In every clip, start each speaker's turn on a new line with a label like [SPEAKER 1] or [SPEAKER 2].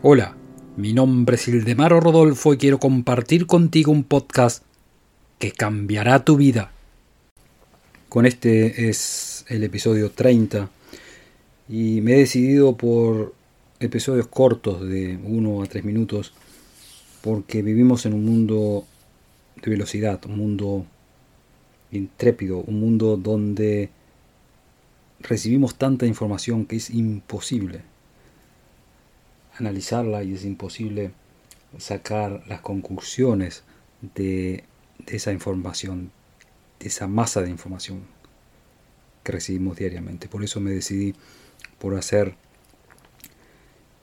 [SPEAKER 1] Hola, mi nombre es Ildemaro Rodolfo y quiero compartir contigo un podcast que cambiará tu vida. Con este es el episodio 30 y me he decidido por episodios cortos de 1 a 3 minutos porque vivimos en un mundo de velocidad, un mundo intrépido, un mundo donde recibimos tanta información que es imposible analizarla y es imposible sacar las conclusiones de, esa información, de esa masa de información que recibimos diariamente. Por eso me decidí por hacer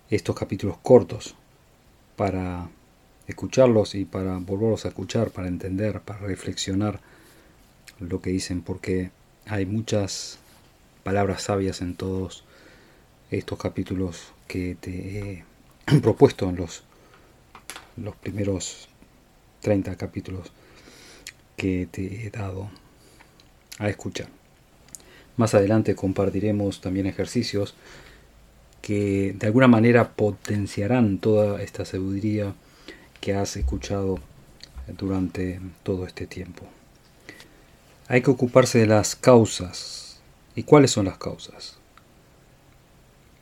[SPEAKER 1] estos capítulos cortos para escucharlos y para volverlos a escuchar, para entender, para reflexionar lo que dicen, porque hay muchas palabras sabias en todos estos capítulos que te he propuesto en los, los primeros 30 capítulos que te he dado a escuchar. Más adelante compartiremos también ejercicios que de alguna manera potenciarán toda esta sabiduría que has escuchado durante todo este tiempo. Hay que ocuparse de las causas. ¿Y cuáles son las causas?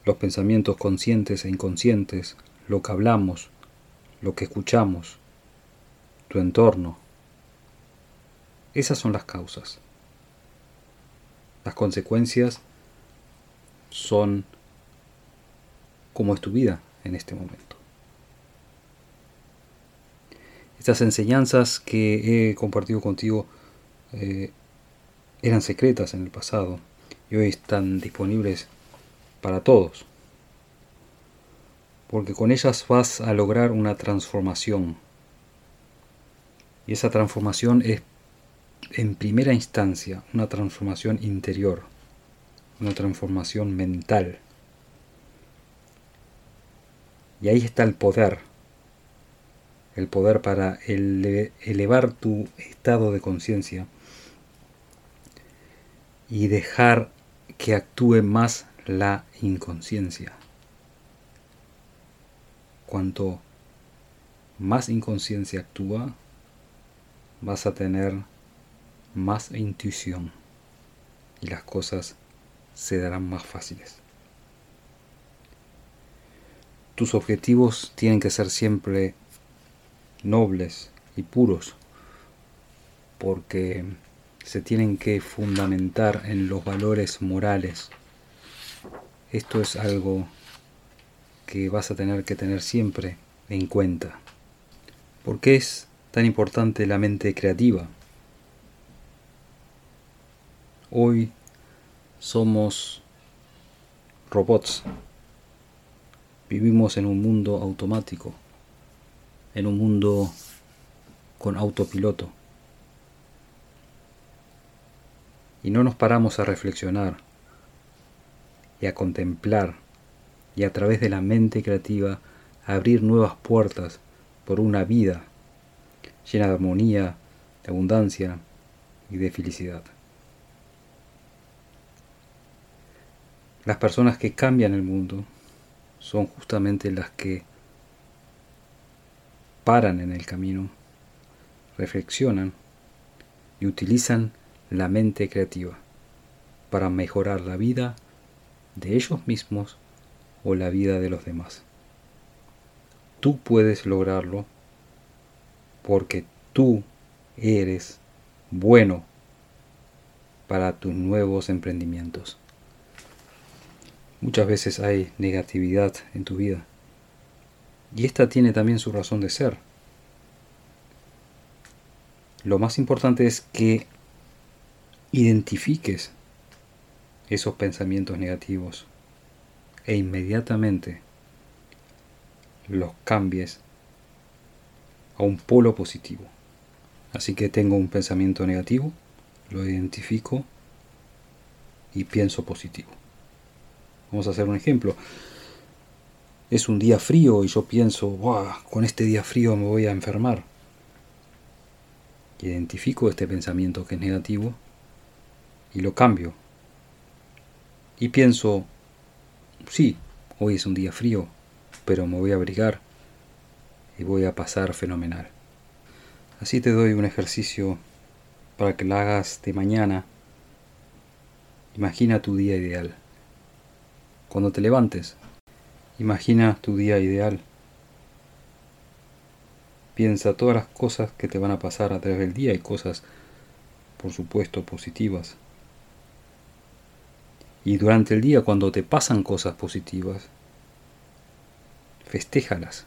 [SPEAKER 1] Los pensamientos conscientes e inconscientes, lo que hablamos, lo que escuchamos, tu entorno. Esas son las causas. Las consecuencias son como es tu vida en este momento. Estas enseñanzas que he compartido contigo eh, eran secretas en el pasado y hoy están disponibles para todos. Porque con ellas vas a lograr una transformación. Y esa transformación es en primera instancia una transformación interior, una transformación mental. Y ahí está el poder, el poder para elevar tu estado de conciencia y dejar que actúe más la inconsciencia. Cuanto más inconsciencia actúa, vas a tener más intuición y las cosas se darán más fáciles. Tus objetivos tienen que ser siempre nobles y puros porque se tienen que fundamentar en los valores morales esto es algo que vas a tener que tener siempre en cuenta. ¿Por qué es tan importante la mente creativa? Hoy somos robots. Vivimos en un mundo automático, en un mundo con autopiloto. Y no nos paramos a reflexionar a contemplar y a través de la mente creativa abrir nuevas puertas por una vida llena de armonía, de abundancia y de felicidad. Las personas que cambian el mundo son justamente las que paran en el camino, reflexionan y utilizan la mente creativa para mejorar la vida de ellos mismos o la vida de los demás. Tú puedes lograrlo porque tú eres bueno para tus nuevos emprendimientos. Muchas veces hay negatividad en tu vida y esta tiene también su razón de ser. Lo más importante es que identifiques esos pensamientos negativos e inmediatamente los cambies a un polo positivo. Así que tengo un pensamiento negativo, lo identifico y pienso positivo. Vamos a hacer un ejemplo. Es un día frío y yo pienso, con este día frío me voy a enfermar. Identifico este pensamiento que es negativo y lo cambio y pienso, sí, hoy es un día frío, pero me voy a abrigar y voy a pasar fenomenal. Así te doy un ejercicio para que lo hagas de mañana. Imagina tu día ideal. Cuando te levantes, imagina tu día ideal. Piensa todas las cosas que te van a pasar a través del día y cosas, por supuesto, positivas. Y durante el día, cuando te pasan cosas positivas, festéjalas.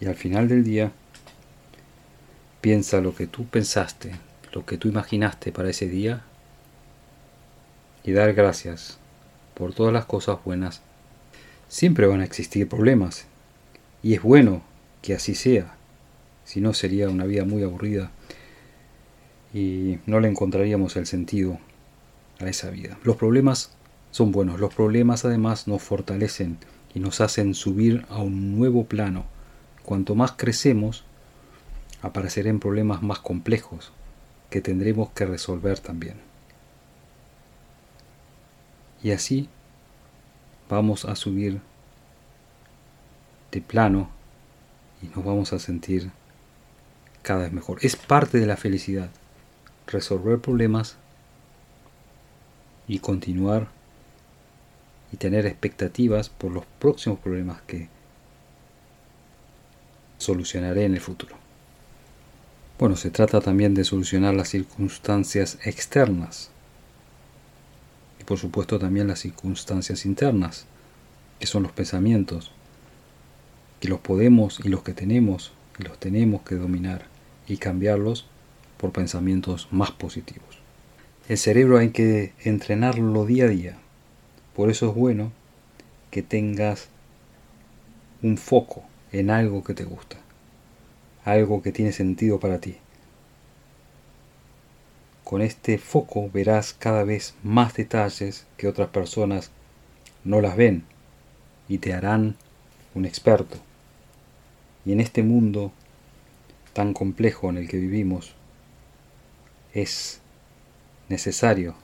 [SPEAKER 1] Y al final del día, piensa lo que tú pensaste, lo que tú imaginaste para ese día y dar gracias por todas las cosas buenas. Siempre van a existir problemas y es bueno que así sea, si no sería una vida muy aburrida y no le encontraríamos el sentido a esa vida. Los problemas son buenos, los problemas además nos fortalecen y nos hacen subir a un nuevo plano. Cuanto más crecemos, aparecerán problemas más complejos que tendremos que resolver también. Y así vamos a subir de plano y nos vamos a sentir cada vez mejor. Es parte de la felicidad resolver problemas y continuar y tener expectativas por los próximos problemas que solucionaré en el futuro. Bueno, se trata también de solucionar las circunstancias externas y por supuesto también las circunstancias internas, que son los pensamientos, que los podemos y los que tenemos y los tenemos que dominar y cambiarlos por pensamientos más positivos. El cerebro hay que entrenarlo día a día. Por eso es bueno que tengas un foco en algo que te gusta algo que tiene sentido para ti. Con este foco verás cada vez más detalles que otras personas no las ven y te harán un experto. Y en este mundo tan complejo en el que vivimos, es necesario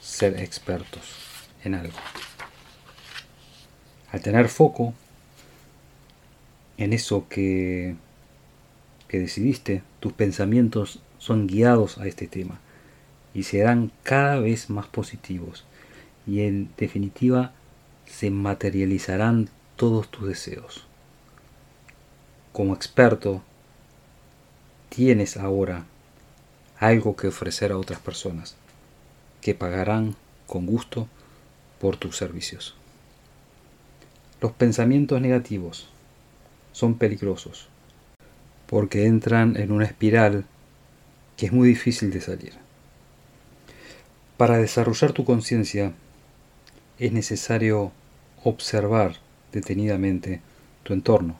[SPEAKER 1] ser expertos en algo. Al tener foco en eso que que decidiste, tus pensamientos son guiados a este tema y serán cada vez más positivos y en definitiva se materializarán todos tus deseos. Como experto, tienes ahora algo que ofrecer a otras personas que pagarán con gusto por tus servicios. Los pensamientos negativos son peligrosos porque entran en una espiral que es muy difícil de salir. Para desarrollar tu conciencia es necesario observar detenidamente tu entorno.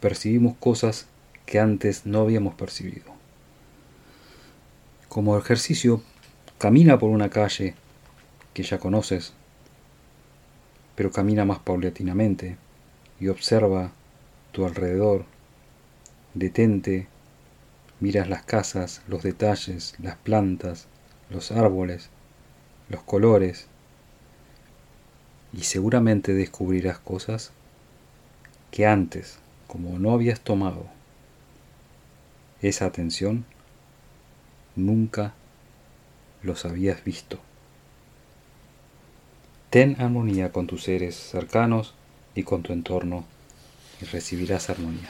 [SPEAKER 1] Percibimos cosas que antes no habíamos percibido. Como ejercicio, camina por una calle que ya conoces, pero camina más paulatinamente y observa tu alrededor Detente, miras las casas, los detalles, las plantas, los árboles, los colores, y seguramente descubrirás cosas que antes, como no habías tomado esa atención, nunca los habías visto. Ten armonía con tus seres cercanos y con tu entorno y recibirás armonía.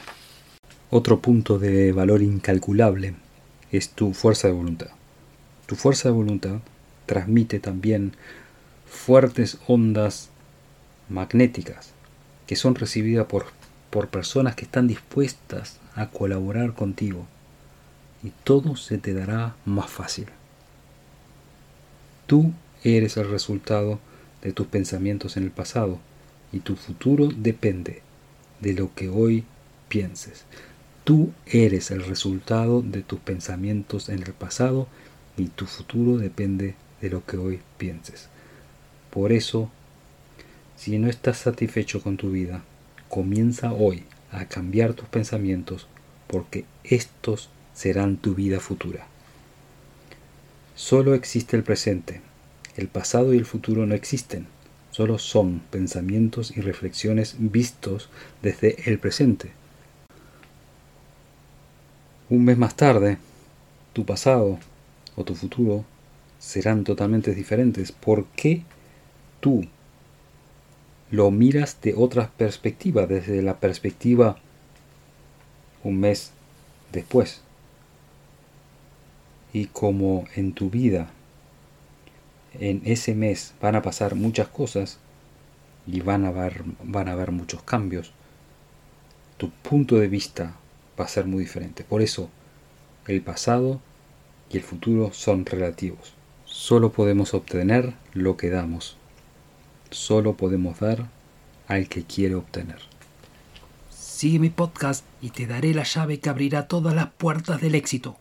[SPEAKER 1] Otro punto de valor incalculable es tu fuerza de voluntad. Tu fuerza de voluntad transmite también fuertes ondas magnéticas que son recibidas por, por personas que están dispuestas a colaborar contigo y todo se te dará más fácil. Tú eres el resultado de tus pensamientos en el pasado y tu futuro depende de lo que hoy pienses. Tú eres el resultado de tus pensamientos en el pasado y tu futuro depende de lo que hoy pienses. Por eso, si no estás satisfecho con tu vida, comienza hoy a cambiar tus pensamientos porque estos serán tu vida futura. Solo existe el presente, el pasado y el futuro no existen, solo son pensamientos y reflexiones vistos desde el presente. Un mes más tarde, tu pasado o tu futuro serán totalmente diferentes. ¿Por qué tú lo miras de otra perspectiva, desde la perspectiva un mes después? Y como en tu vida en ese mes van a pasar muchas cosas y van a haber, van a muchos cambios, tu punto de vista va a ser muy diferente. Por eso, el pasado y el futuro son relativos. Solo podemos obtener lo que damos. Solo podemos dar al que quiere obtener.
[SPEAKER 2] Sigue mi podcast y te daré la llave que abrirá todas las puertas del éxito.